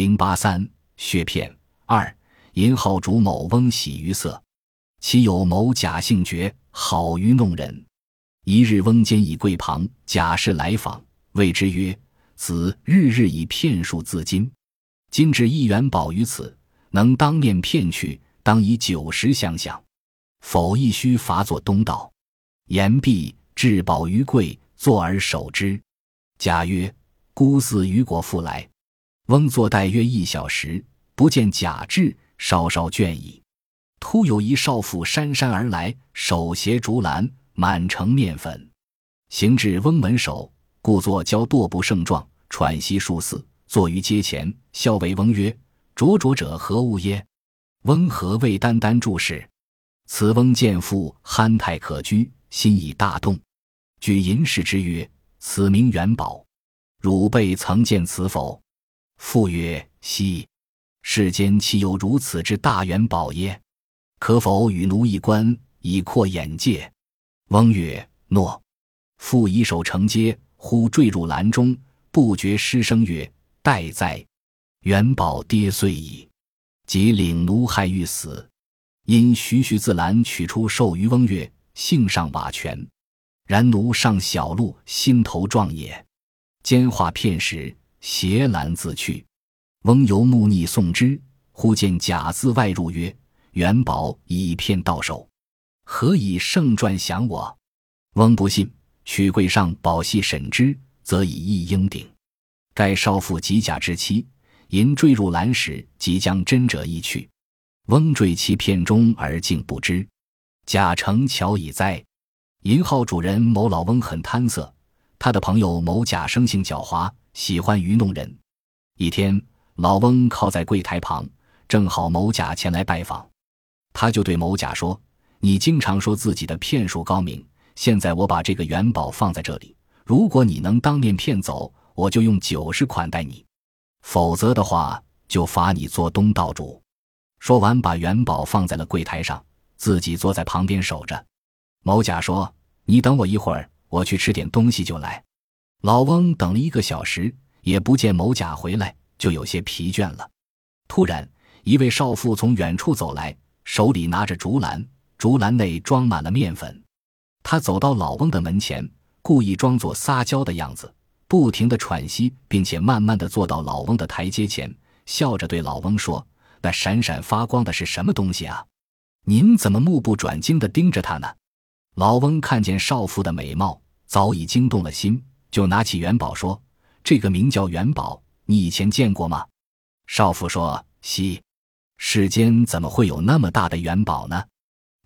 零八三血片二银号主某翁喜于色，其有某贾姓绝，好于弄人。一日翁间以柜旁，贾氏来访，谓之曰：“子日日以骗术自今，今至一元宝于此，能当面骗去，当以九十相向，否亦须罚作东道。”言毕，置宝于柜，坐而守之。贾曰：“孤似于果复来。”翁坐待约一小时，不见贾至，稍稍倦矣。突有一少妇姗姗而来，手携竹篮，满盛面粉，行至翁门首，故作交跺步盛状，喘息数次，坐于阶前，笑谓翁曰：“灼灼者何物耶？”翁何谓单单注视。此翁见妇憨态可掬，心已大动，举银视之曰：“此名元宝，汝辈曾见此否？”父曰：“昔，世间岂有如此之大元宝耶？可否与奴一观，以扩眼界？”翁曰：“诺。”父以手承接，忽坠入篮中，不觉失声曰：“待哉！元宝跌碎矣！”即领奴害欲死，因徐徐自篮取出，授于翁曰：“幸上瓦全。”然奴上小路，心头壮也。奸话片时。携篮自去，翁由木逆送之，忽见贾字外入，曰：“元宝以骗到手，何以盛传降我？”翁不信，取柜上宝细审之，则以一英鼎。盖少妇及贾之妻，银坠入篮时，即将真者一去。翁坠其片中而竟不知。贾成巧已哉！银号主人某老翁很贪色，他的朋友某贾生性狡猾。喜欢愚弄人。一天，老翁靠在柜台旁，正好某甲前来拜访，他就对某甲说：“你经常说自己的骗术高明，现在我把这个元宝放在这里，如果你能当面骗走，我就用九十款待你；否则的话，就罚你做东道主。”说完，把元宝放在了柜台上，自己坐在旁边守着。某甲说：“你等我一会儿，我去吃点东西就来。”老翁等了一个小时，也不见某甲回来，就有些疲倦了。突然，一位少妇从远处走来，手里拿着竹篮，竹篮内装满了面粉。她走到老翁的门前，故意装作撒娇的样子，不停的喘息，并且慢慢的坐到老翁的台阶前，笑着对老翁说：“那闪闪发光的是什么东西啊？您怎么目不转睛的盯着它呢？”老翁看见少妇的美貌，早已惊动了心。就拿起元宝说：“这个名叫元宝，你以前见过吗？”少妇说：“西，世间怎么会有那么大的元宝呢？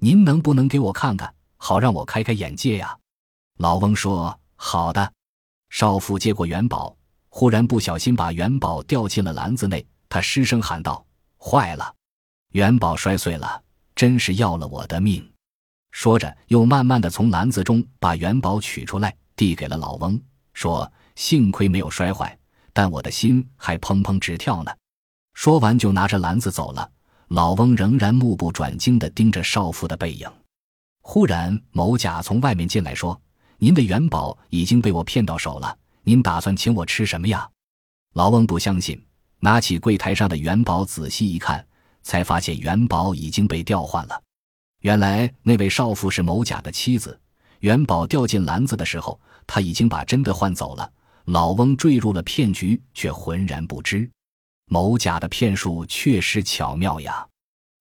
您能不能给我看看，好让我开开眼界呀？”老翁说：“好的。”少妇接过元宝，忽然不小心把元宝掉进了篮子内，他失声喊道：“坏了！元宝摔碎了，真是要了我的命！”说着，又慢慢的从篮子中把元宝取出来，递给了老翁。说：“幸亏没有摔坏，但我的心还砰砰直跳呢。”说完就拿着篮子走了。老翁仍然目不转睛地盯着少妇的背影。忽然，某甲从外面进来，说：“您的元宝已经被我骗到手了，您打算请我吃什么呀？”老翁不相信，拿起柜台上的元宝仔细一看，才发现元宝已经被调换了。原来那位少妇是某甲的妻子。元宝掉进篮子的时候，他已经把真的换走了。老翁坠入了骗局，却浑然不知。某甲的骗术确实巧妙呀！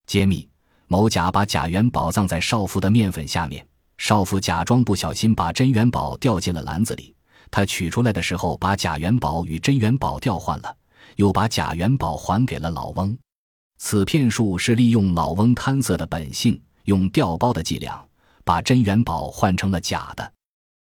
揭秘：某甲把假元宝藏在少妇的面粉下面，少妇假装不小心把真元宝掉进了篮子里。他取出来的时候，把假元宝与真元宝调换了，又把假元宝还给了老翁。此骗术是利用老翁贪色的本性，用调包的伎俩。把真元宝换成了假的。